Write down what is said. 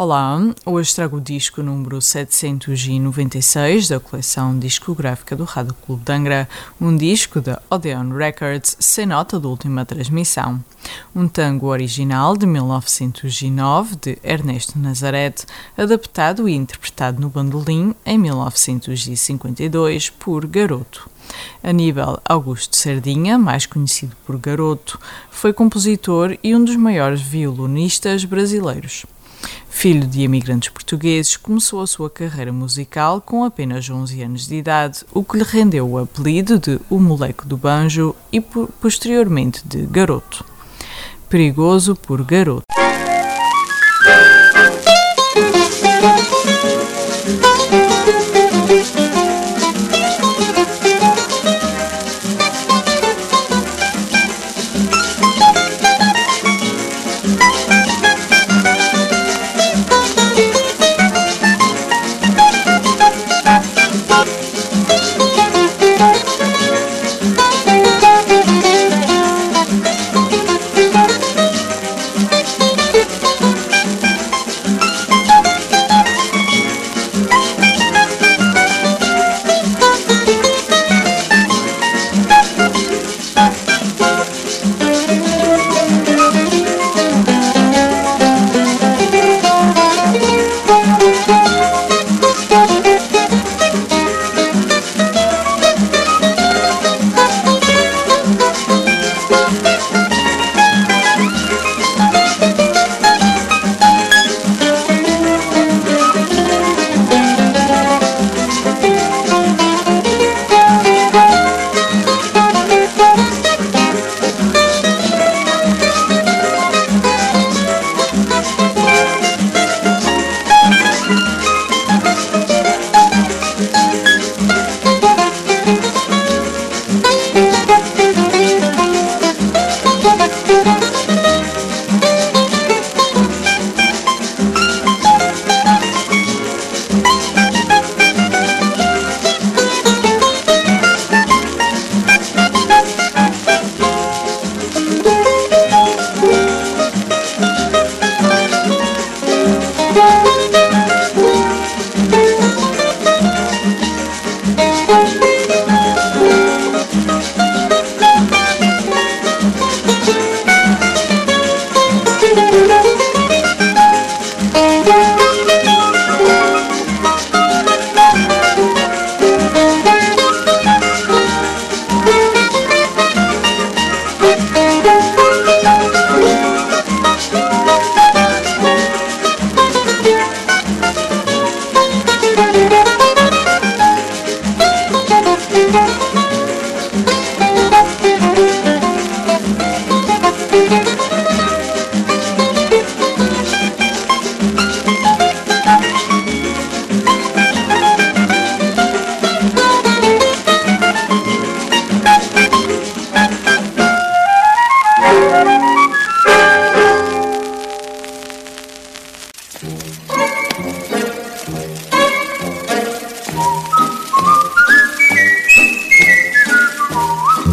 Olá, hoje trago o disco número 796 da coleção discográfica do Rádio Clube de Angra, um disco da Odeon Records sem nota de última transmissão. Um tango original de 1909 de Ernesto Nazareth, adaptado e interpretado no bandolim em 1952 por Garoto. Aníbal Augusto Sardinha, mais conhecido por Garoto, foi compositor e um dos maiores violonistas brasileiros. Filho de imigrantes portugueses, começou a sua carreira musical com apenas 11 anos de idade, o que lhe rendeu o apelido de O Moleque do Banjo e posteriormente de Garoto. Perigoso por Garoto.